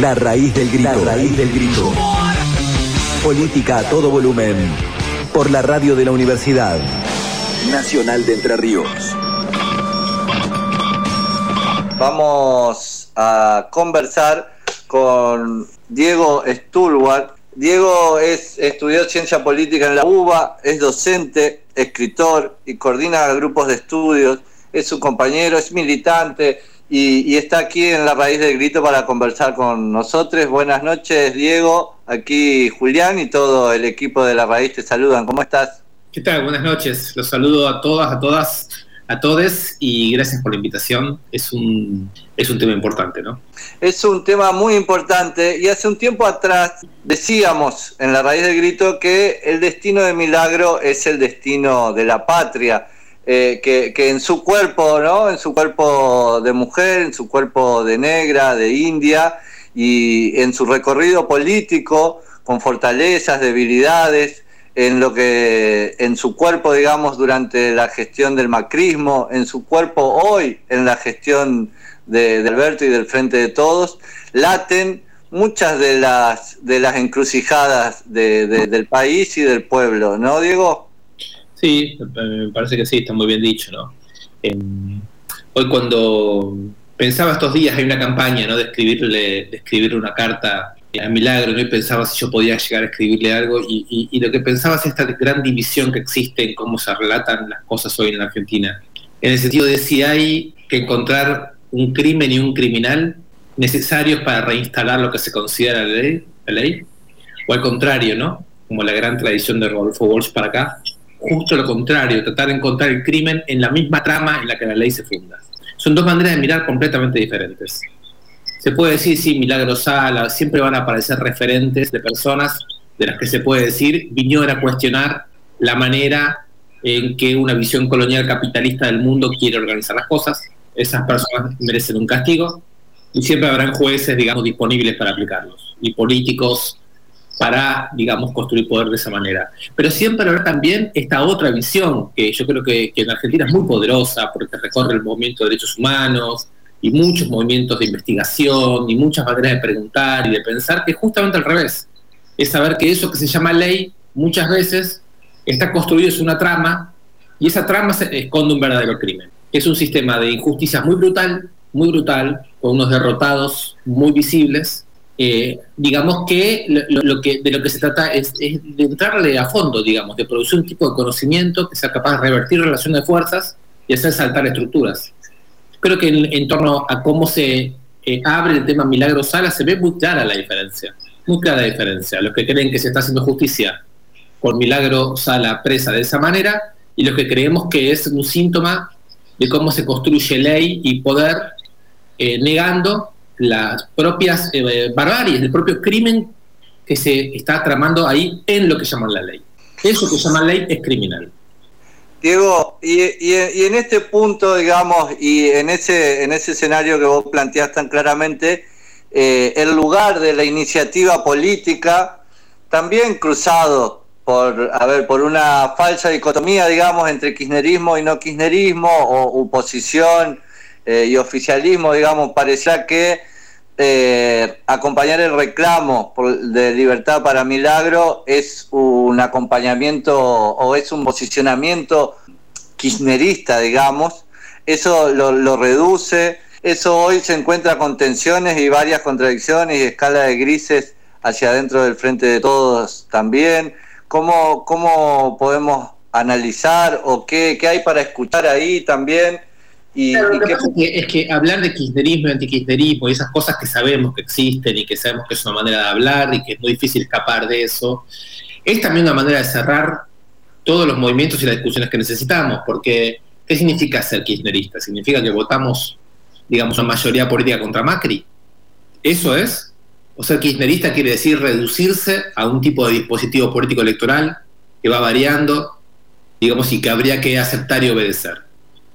La raíz del grito. La raíz del grito. Política a todo volumen. Por la radio de la Universidad Nacional de Entre Ríos. Vamos a conversar con Diego Stulwar. Diego es, estudió ciencia política en la UBA, es docente, escritor y coordina grupos de estudios. Es su compañero, es militante y, está aquí en la raíz del grito para conversar con nosotros. Buenas noches, Diego. Aquí Julián y todo el equipo de la raíz te saludan. ¿Cómo estás? ¿Qué tal? Buenas noches. Los saludo a todas, a todas, a todos y gracias por la invitación. Es un, es un tema importante, ¿no? Es un tema muy importante y hace un tiempo atrás decíamos en la raíz del grito que el destino de Milagro es el destino de la patria eh, que, en su cuerpo, ¿no? En su cuerpo de mujer, en su cuerpo de negra, de india, y en su recorrido político, con fortalezas, debilidades, en lo que, en su cuerpo, digamos, durante la gestión del macrismo, en su cuerpo hoy, en la gestión de, Alberto y del Frente de Todos, laten muchas de las de las encrucijadas del país y del pueblo, ¿no, Diego? Sí, me parece que sí, está muy bien dicho, ¿no? Em, hoy cuando pensaba estos días, hay una campaña, ¿no? De escribirle, de una carta a Milagro, ¿no? Y pensaba si yo podía llegar a escribirle algo, y, y, lo que pensaba es esta gran división que existe en cómo se relatan las cosas hoy en la Argentina. En el sentido de si hay que encontrar un crimen y un criminal necesarios para reinstalar lo que se considera la ley, la ley o al contrario, ¿no? Como la gran tradición de Rodolfo Walsh para acá, justo lo contrario, tratar de encontrar el crimen en la misma trama en la que la ley se funda. Son dos maneras de mirar completamente diferentes. Se puede decir, sí, Milagro Sala, siempre van a aparecer referentes de personas de las que se puede decir vinieron a cuestionar la manera en que una visión colonial capitalista del mundo quiere organizar las cosas. Esas personas merecen un castigo y siempre habrán jueces, digamos, disponibles para aplicarlos y políticos para, digamos, construir poder de esa manera. Pero siempre habrá también esta otra visión, que yo creo que, en Argentina es muy poderosa, porque recorre el movimiento de derechos humanos y muchos movimientos de investigación y muchas maneras de preguntar y de pensar, que es justamente al revés. Es saber que eso que se llama ley muchas veces está construido es una trama y esa trama se esconde un verdadero crimen. Es un sistema de injusticia muy brutal, muy brutal, con unos derrotados muy visibles eh, digamos que lo, que de lo que se trata es, de entrarle a fondo, digamos, de producir un tipo de conocimiento que sea capaz de revertir relaciones de fuerzas y hacer saltar estructuras. Creo que en, torno a cómo se eh, abre el tema Milagro Sala se ve muy clara la diferencia, muy clara la diferencia. Los que creen que se está haciendo justicia por Milagro Sala presa de esa manera y los que creemos que es un síntoma de cómo se construye ley y poder eh, negando las propias eh, barbaries, el propio crimen que se está tramando ahí en lo que llaman la ley. Eso que llaman ley es criminal. Diego, y, en este punto, digamos, y en ese, en ese escenario que vos planteás tan claramente, eh, el lugar de la iniciativa política, también cruzado por, a ver, por una falsa dicotomía, digamos, entre kirchnerismo y no kirchnerismo, o oposición eh, y oficialismo, digamos, parecía que eh, acompañar el reclamo de libertad para Milagro es un acompañamiento o es un posicionamiento kirchnerista, digamos. Eso lo, reduce. Eso hoy se encuentra con tensiones y varias contradicciones y escala de grises hacia adentro del frente de todos también. ¿Cómo, cómo podemos analizar o qué, qué hay para escuchar ahí también? Y, es que hablar de kirchnerismo y antikirchnerismo y esas cosas que sabemos que existen y que sabemos que es una manera de hablar y que es muy difícil escapar de eso, es también una manera de cerrar todos los movimientos y las discusiones que necesitamos, porque ¿qué significa ser kirchnerista? ¿Significa que votamos, digamos, una mayoría política contra Macri? ¿Eso es? O ser kirchnerista quiere decir reducirse a un tipo de dispositivo político electoral que va variando, digamos, y que habría que aceptar y obedecer.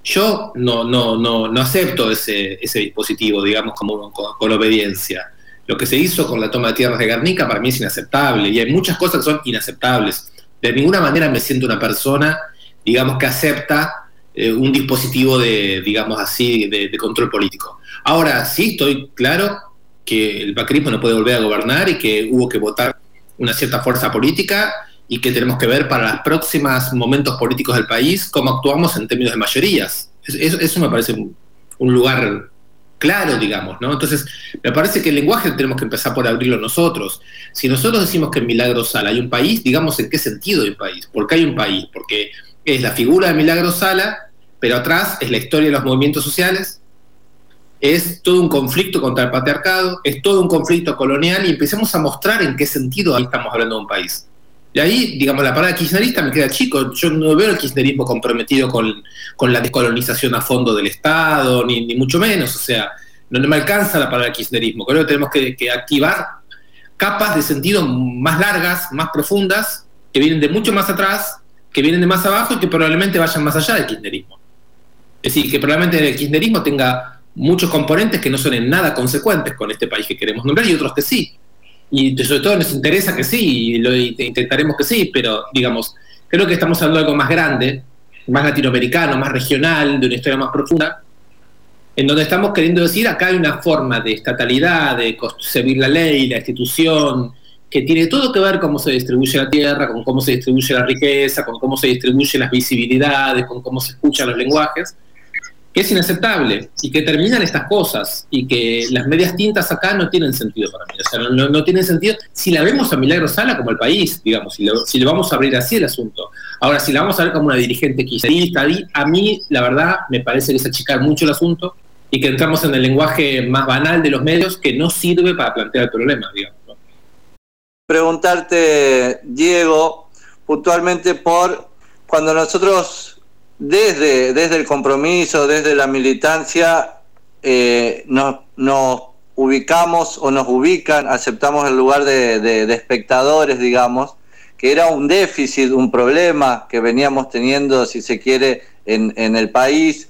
Yo no, no, no, no acepto ese, ese dispositivo, digamos, como con, obediencia. Lo que se hizo con la toma de tierras de Guernica para mí es inaceptable y hay muchas cosas que son inaceptables. De ninguna manera me siento una persona, digamos, que acepta eh, un dispositivo de, digamos así, de, control político. Ahora sí estoy claro que el macrismo no puede volver a gobernar y que hubo que votar una cierta fuerza política y que tenemos que ver para los próximos momentos políticos del país cómo actuamos en términos de mayorías. Eso, me parece un, lugar claro, digamos, ¿no? Entonces, me parece que el lenguaje tenemos que empezar por abrirlo nosotros. Si nosotros decimos que en Milagro Sala hay un país, digamos en qué sentido hay un país. ¿Por qué hay un país? Porque es la figura de Milagro Sala, pero atrás es la historia de los movimientos sociales, es todo un conflicto contra el patriarcado, es todo un conflicto colonial y empecemos a mostrar en qué sentido estamos hablando de un país. Y ahí, digamos, la palabra kirchnerista me queda chico. Yo no veo el kirchnerismo comprometido con, la descolonización a fondo del Estado, ni, mucho menos. O sea, no, me alcanza la palabra kirchnerismo. Creo que tenemos que, activar capas de sentido más largas, más profundas, que vienen de mucho más atrás, que vienen de más abajo y que probablemente vayan más allá del kirchnerismo. Es decir, que probablemente el kirchnerismo tenga muchos componentes que no son en nada consecuentes con este país que queremos nombrar y otros que sí. Y sobre todo nos interesa que sí, y lo intentaremos que sí, pero digamos, creo que estamos hablando de algo más grande, más latinoamericano, más regional, de una historia más profunda, en donde estamos queriendo decir, acá hay una forma de estatalidad, de concebir la ley, la institución, que tiene todo que ver cómo se distribuye la tierra, con cómo se distribuye la riqueza, con cómo se distribuyen las visibilidades, con cómo se escuchan los lenguajes, que es inaceptable y que terminan estas cosas y que las medias tintas acá no tienen sentido para mí. O sea, no, no tienen sentido si la vemos a Milagro Sala como el país, digamos, si, si le vamos a abrir así el asunto. Ahora, si la vamos a ver como una dirigente kirchnerista, a mí, la verdad, me parece que es achicar mucho el asunto y que entramos en el lenguaje más banal de los medios que no sirve para plantear el problema, digamos. Preguntarte, Diego, puntualmente por cuando nosotros desde, desde el compromiso, desde la militancia, eh, nos, ubicamos o nos ubican, aceptamos el lugar de, espectadores, digamos, que era un déficit, un problema que veníamos teniendo, si se quiere, en, en el país.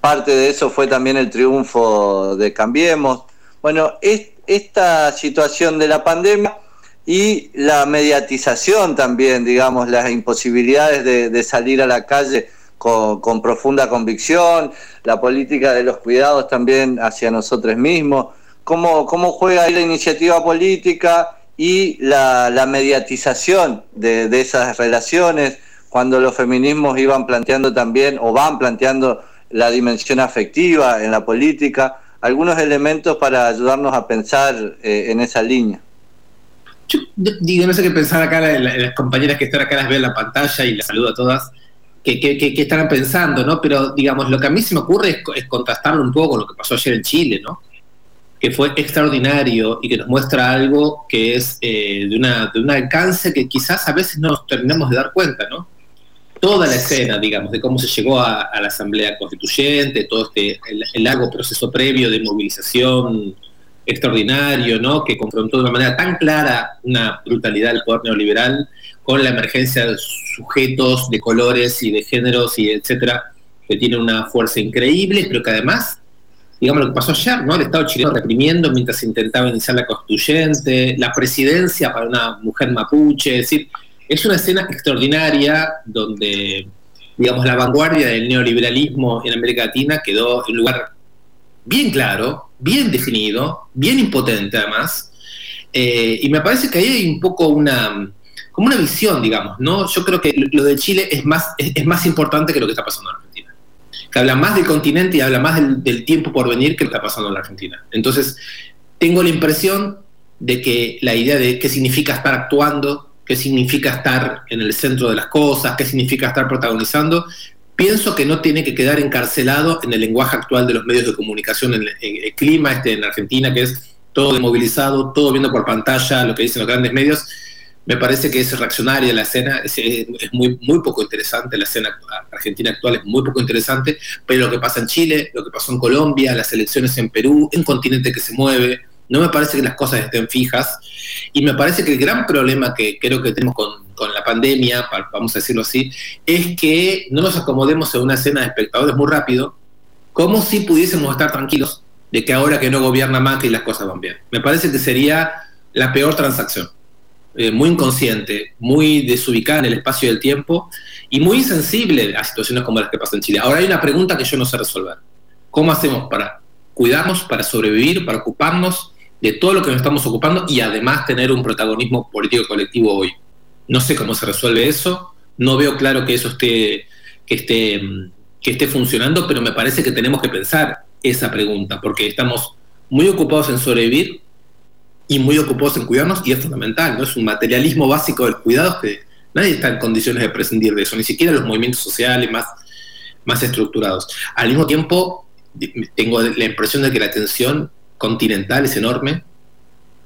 Parte de eso fue también el triunfo de Cambiemos. Bueno, esta situación de la pandemia y la mediatización también, digamos, las imposibilidades de, salir a la calle con, profunda convicción, la política de los cuidados también hacia nosotros mismos, cómo, cómo juega ahí la iniciativa política y la, mediatización de, esas relaciones, cuando los feminismos iban planteando también o van planteando la dimensión afectiva en la política, algunos elementos para ayudarnos a pensar eh, en esa línea. Yo digo, no sé qué pensar acá, las, compañeras que están acá las veo en la pantalla y las saludo a todas, que, que, estarán pensando, ¿no? Pero, digamos, lo que a mí se me ocurre es, contrastarlo un poco con lo que pasó ayer en Chile, ¿no? Que fue extraordinario y que nos muestra algo que es eh, de, una, de un alcance que quizás a veces no nos terminamos de dar cuenta, ¿no? Toda la escena, digamos, de cómo se llegó a, la Asamblea Constituyente, todo este, el largo proceso previo de movilización extraordinario, ¿no? que confrontó de una manera tan clara una brutalidad del poder neoliberal con la emergencia de sujetos de colores y de géneros y etcétera, que tiene una fuerza increíble, pero que además, digamos lo que pasó ayer, ¿no? El Estado chileno reprimiendo mientras intentaba iniciar la constituyente, la presidencia para una mujer mapuche, es decir, es una escena extraordinaria donde, digamos, la vanguardia del neoliberalismo en América Latina quedó en lugar bien claro, bien definido, bien impotente además, eh, y me parece que ahí hay un poco una, como una visión, digamos, ¿no? Yo creo que lo de Chile es más, es, más importante que lo que está pasando en Argentina. Que habla más del continente y habla más del, tiempo por venir que lo que está pasando en la Argentina. Entonces, tengo la impresión de que la idea de qué significa estar actuando, qué significa estar en el centro de las cosas, qué significa estar protagonizando, pienso que no tiene que quedar encarcelado en el lenguaje actual de los medios de comunicación, en el, clima este en Argentina, que es todo demovilizado, todo viendo por pantalla lo que dicen los grandes medios. Me parece que es reaccionaria la escena, es, muy, muy poco interesante, la escena argentina actual es muy poco interesante, pero lo que pasa en Chile, lo que pasó en Colombia, las elecciones en Perú, un continente que se mueve, no me parece que las cosas estén fijas y me parece que el gran problema que creo que tenemos con, la pandemia, vamos a decirlo así, es que no nos acomodemos en una escena de espectadores muy rápido, como si pudiésemos estar tranquilos de que ahora que no gobierna que las cosas van bien. Me parece que sería la peor transacción. Eh, muy inconsciente, muy desubicada en el espacio y el tiempo y muy insensible a situaciones como las que pasan en Chile. Ahora hay una pregunta que yo no sé resolver. ¿Cómo hacemos para cuidarnos, para sobrevivir, para ocuparnos de todo lo que nos estamos ocupando y además tener un protagonismo político colectivo hoy. No sé cómo se resuelve eso, no veo claro que eso esté, que esté, que esté funcionando, pero me parece que tenemos que pensar esa pregunta, porque estamos muy ocupados en sobrevivir y muy ocupados en cuidarnos, y es fundamental, ¿no? Es un materialismo básico del cuidado que nadie está en condiciones de prescindir de eso, ni siquiera los movimientos sociales más, más estructurados. Al mismo tiempo, tengo la impresión de que la tensión continental es enorme,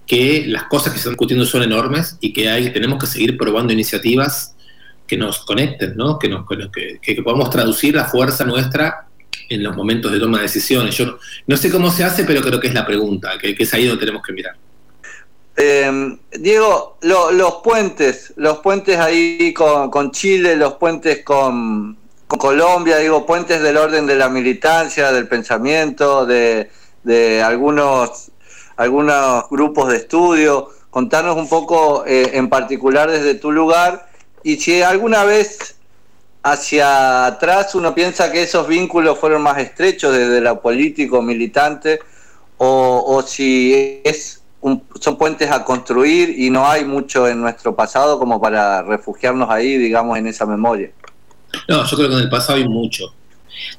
que las cosas que se están discutiendo son enormes y que hay, tenemos que seguir probando iniciativas que nos conecten, ¿no? que, nos, que, que podamos traducir la fuerza nuestra en los momentos de toma de decisiones. Yo no sé cómo se hace, pero creo que es la pregunta, que, es ahí donde tenemos que mirar. Eh, Diego, los puentes, los puentes ahí con, Chile, los puentes con, Colombia, digo, puentes del orden de la militancia, del pensamiento, de, algunos, algunos grupos de estudio. Contarnos un poco eh, en particular desde tu lugar y si alguna vez hacia atrás uno piensa que esos vínculos fueron más estrechos desde lo político militante o, si es son puentes a construir y no hay mucho en nuestro pasado como para refugiarnos ahí, digamos, en esa memoria. No, yo creo que en el pasado hay mucho.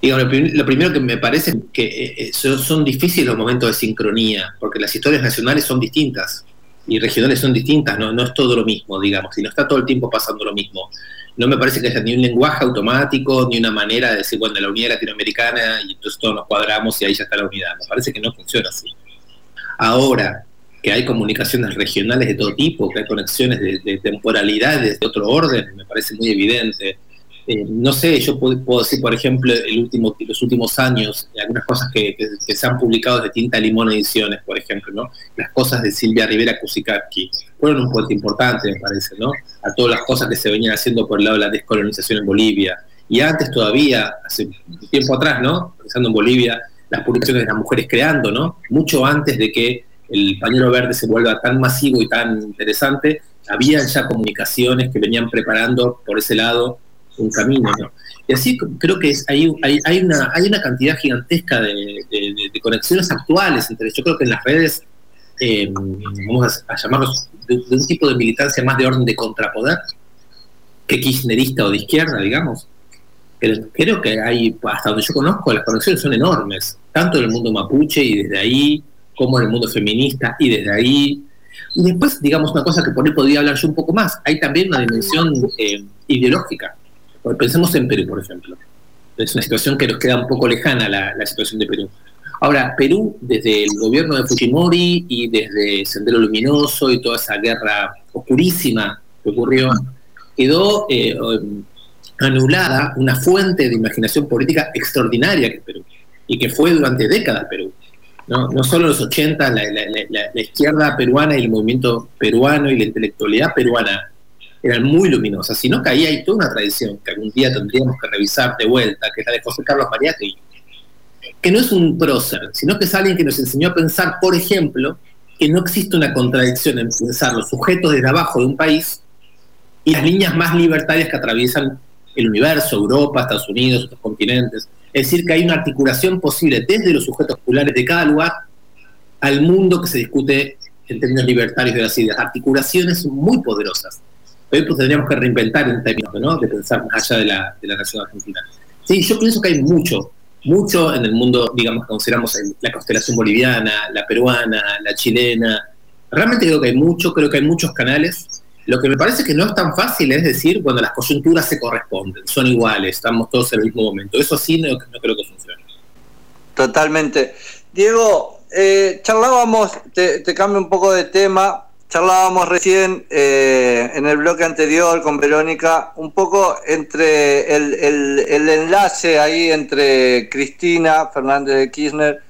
Digamos, lo, primero que me parece que eh, eh, son, difíciles los momentos de sincronía, porque las historias nacionales son distintas y regionales son distintas, no, no es todo lo mismo, digamos, y no está todo el tiempo pasando lo mismo no me parece que haya ni un lenguaje automático, ni una manera de decir, bueno, la unidad latinoamericana y entonces todos nos cuadramos y ahí ya está la unidad. Me parece que no funciona así. Ahora que hay comunicaciones regionales de todo tipo, que hay conexiones de temporalidades de otro orden, me parece muy evidente. Eh, no sé, yo puedo, decir, por ejemplo, el último, los últimos años, algunas cosas que, se han publicado de Tinta Limón Ediciones, por ejemplo, ¿no? Las cosas de Silvia Rivera Kusikaki fueron un puente importante, me parece, ¿no? A todas las cosas que se venían haciendo por el lado de la descolonización en Bolivia. Y antes todavía, hace tiempo atrás, ¿no? Pensando en Bolivia, las publicaciones de las mujeres creando, ¿no? Mucho antes de que el pañuelo verde se vuelva tan masivo y tan interesante, había ya comunicaciones que venían preparando por ese lado un camino. Y así creo que hay, hay, una, hay una cantidad gigantesca de, conexiones actuales entre Yo creo que en las redes, eh, vamos a, llamarlos, de, un tipo de militancia más de orden de contrapoder, que kirchnerista o de izquierda, digamos. Pero creo que hay, hasta donde yo conozco, las conexiones son enormes, tanto en el mundo mapuche y desde ahí, como en el mundo feminista y desde ahí. Y después, digamos, una cosa que por ahí podría hablar yo un poco más, hay también una dimensión eh, ideológica Pensemos en Perú, por ejemplo. Es una situación que nos queda un poco lejana la, situación de Perú. Ahora, Perú, desde el gobierno de Fujimori y desde Sendero Luminoso y toda esa guerra oscurísima que ocurrió, quedó eh, anulada una fuente de imaginación política extraordinaria que es Perú, y que fue durante décadas Perú. No, solo los 80, la, la izquierda peruana y el movimiento peruano y la intelectualidad peruana eran muy luminosas, sino que ahí hay toda una tradición que algún día tendríamos que revisar de vuelta, que es la de José Carlos Mariátegui, que no es un prócer, sino que es alguien que nos enseñó a pensar, por ejemplo, que no existe una contradicción en pensar los sujetos desde abajo de un país y las líneas más libertarias que atraviesan el universo, Europa, Estados Unidos, otros continentes. Es decir, que hay una articulación posible desde los sujetos populares de cada lugar al mundo que se discute en términos libertarios de las ideas. Articulaciones muy poderosas pues tendríamos que reinventar en términos de pensar más allá de la, de la nación argentina. Sí, yo pienso que hay mucho, mucho en el mundo, digamos, que consideramos la constelación boliviana, la peruana, la chilena. Realmente creo que hay mucho, creo que hay muchos canales. Lo que me parece que no es tan fácil es decir cuando las coyunturas se corresponden, son iguales, estamos todos en el mismo momento. Eso sí no, creo que funcione. Totalmente. Diego, eh, charlábamos, te cambio un poco de tema, charlábamos recién eh, en el bloque anterior con Verónica un poco entre el, enlace ahí entre Cristina Fernández de Kirchner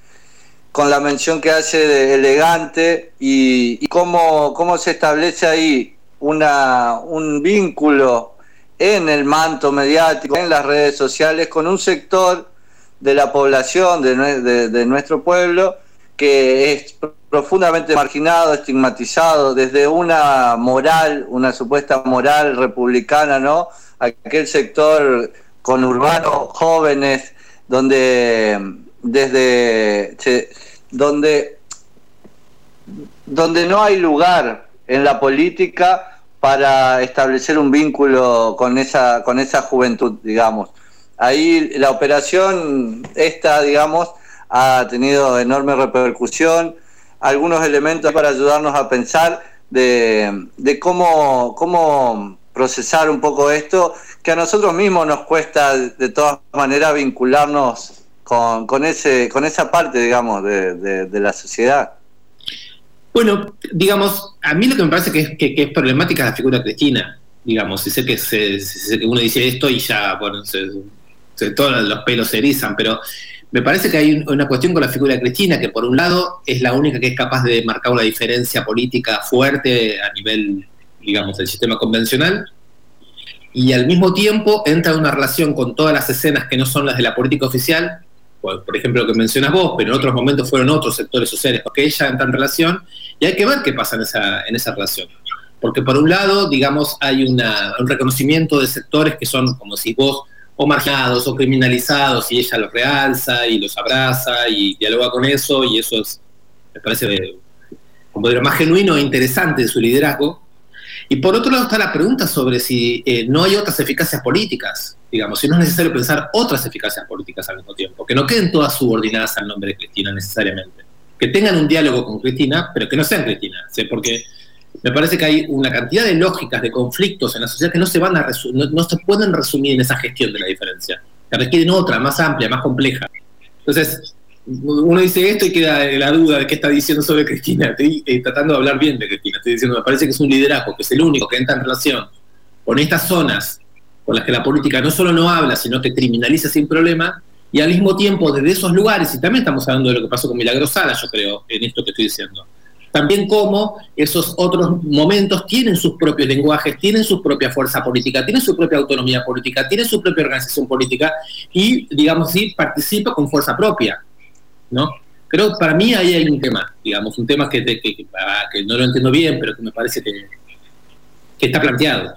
con la mención que hace de elegante y, cómo, cómo, se establece ahí una, un vínculo en el manto mediático, en las redes sociales, con un sector de la población de, de nuestro pueblo que es profundamente marginado, estigmatizado, desde una moral, una supuesta moral republicana, ¿no? Aquel sector con urbanos jóvenes, donde, desde donde, donde no hay lugar en la política para establecer un vínculo con esa, con esa juventud, digamos. Ahí la operación esta, digamos, ha tenido enorme repercusión, algunos elementos para ayudarnos a pensar de, de cómo, cómo procesar un poco esto, que a nosotros mismos nos cuesta de todas maneras vincularnos con, ese, con esa parte, digamos, de, la sociedad. Bueno, digamos, a mí lo que me parece que es, problemática es la figura cristina, digamos, y sé que, se, uno dice esto y ya, bueno, todos los pelos se erizan, pero me parece que hay una cuestión con la figura Cristina, que por un lado es la única que es capaz de marcar una diferencia política fuerte a nivel, digamos, del sistema convencional, y al mismo tiempo entra en una relación con todas las escenas que no son las de la política oficial, por ejemplo lo que mencionas vos, pero en otros momentos fueron otros sectores sociales, porque ella entra en relación, y hay que ver qué pasa en esa, en esa relación. Porque por un lado, digamos, hay un reconocimiento de sectores que son, como si vos, o marginados o criminalizados y ella los realza y los abraza y dialoga con eso y eso es, me parece como lo más genuino e interesante de su liderazgo. Y por otro lado está la pregunta sobre si eh, no hay otras eficacias políticas, digamos, si no es necesario pensar otras eficacias políticas al mismo tiempo, que no queden todas subordinadas al nombre de Cristina necesariamente, que tengan un diálogo con Cristina, pero que no sean Cristina, ¿sí? porque me parece que hay una cantidad de lógicas, de conflictos en la sociedad que no se van a no, se pueden resumir en esa gestión de la diferencia, que requieren otra, más amplia, más compleja. Entonces, uno dice esto y queda la duda de qué está diciendo sobre Cristina. Estoy eh, tratando de hablar bien de Cristina. Estoy diciendo, me parece que es un liderazgo, que es el único que entra en relación con estas zonas con las que la política no solo no habla, sino que criminaliza sin problema, y al mismo tiempo desde esos lugares, y también estamos hablando de lo que pasó con Milagro Sala, yo creo, en esto que estoy diciendo, también cómo esos otros momentos tienen sus propios lenguajes, tienen su propia fuerza política, tienen su propia autonomía política, tienen su propia organización política y, digamos así, participa con fuerza propia, ¿no? Creo que para mí ahí hay un tema, digamos, un tema que, ah, que, no lo entiendo bien, pero que me parece que, que está planteado.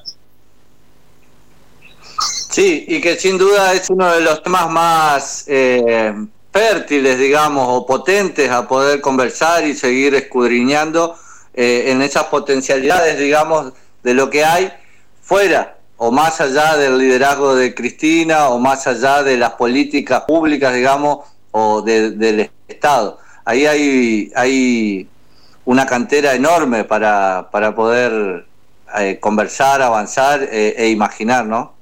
Sí, y que sin duda es uno de los temas más eh, fértiles, digamos, o potentes a poder conversar y seguir escudriñando eh, en esas potencialidades, digamos, de lo que hay fuera o más allá del liderazgo de Cristina o más allá de las políticas públicas, digamos, o del Estado. Ahí hay, hay una cantera enorme para, para poder eh, conversar, avanzar eh, e imaginar, ¿no?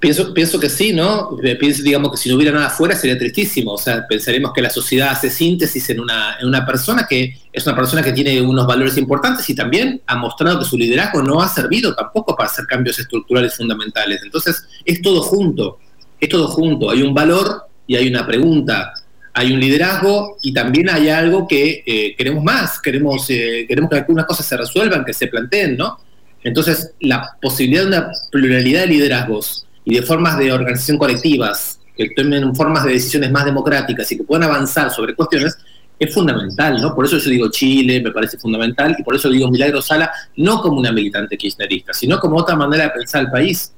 Pienso, pienso que sí, ¿no? Eh, pienso, digamos, que si no hubiera nada afuera sería tristísimo. O sea, pensaremos que la sociedad hace síntesis en una, en una persona que es una persona que tiene unos valores importantes y también ha mostrado que su liderazgo no ha servido tampoco para hacer cambios estructurales fundamentales. Entonces, es todo junto, es todo junto. Hay un valor y hay una pregunta. Hay un liderazgo y también hay algo que eh, queremos más, queremos, eh, queremos que algunas cosas se resuelvan, que se planteen, ¿no? Entonces, la posibilidad de una pluralidad de liderazgos y de formas de organización colectivas, que tomen formas de decisiones más democráticas y que puedan avanzar sobre cuestiones, es fundamental, ¿no? Por eso yo digo Chile, me parece fundamental, y por eso digo Milagro Sala, no como una militante kirchnerista, sino como otra manera de pensar el país.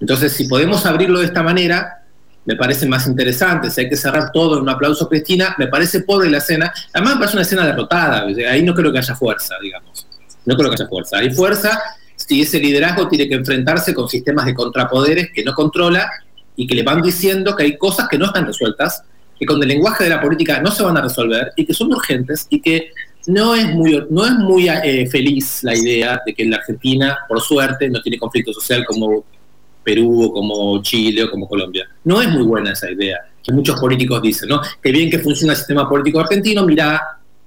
Entonces, si podemos abrirlo de esta manera, me parece más interesante. Si hay que cerrar todo en un aplauso Cristina, me parece pobre la escena. Además, me parece una escena derrotada. Ahí no creo que haya fuerza, digamos. No creo que haya fuerza. Hay fuerza si ese liderazgo tiene que enfrentarse con sistemas de contrapoderes que no controla y que le van diciendo que hay cosas que no están resueltas, que con el lenguaje de la política no se van a resolver y que son urgentes y que no es muy, no es muy eh, feliz la idea de que la Argentina, por suerte, no tiene conflicto social como Perú o como Chile o como Colombia. No es muy buena esa idea, que muchos políticos dicen, ¿no? Que bien que funciona el sistema político argentino, mira,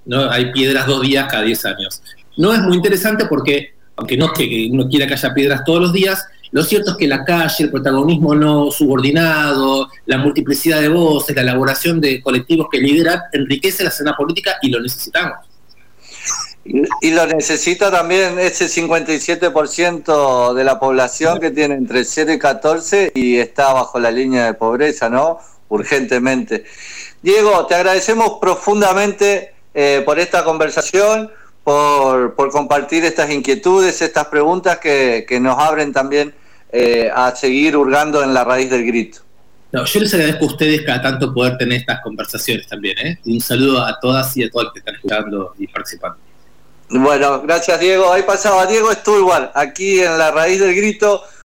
¿no? hay piedras dos días cada diez años. No es muy interesante porque aunque no que uno quiera que haya piedras todos los días, lo cierto es que la calle, el protagonismo no subordinado, la multiplicidad de voces, la elaboración de colectivos que lideran, enriquece la escena política y lo necesitamos. Y, lo necesita también ese 57% de la población que tiene entre 0 y 14 y está bajo la línea de pobreza, ¿no? Urgentemente. Diego, te agradecemos profundamente eh, por esta conversación por, compartir estas inquietudes, estas preguntas que, nos abren también eh, a seguir hurgando en la raíz del grito. No, yo les agradezco a ustedes cada tanto poder tener estas conversaciones también, ¿eh? Un saludo a todas y a todos los que están escuchando y participando. Bueno, gracias Diego. Ahí pasaba Diego Stulwar, aquí en la raíz del grito,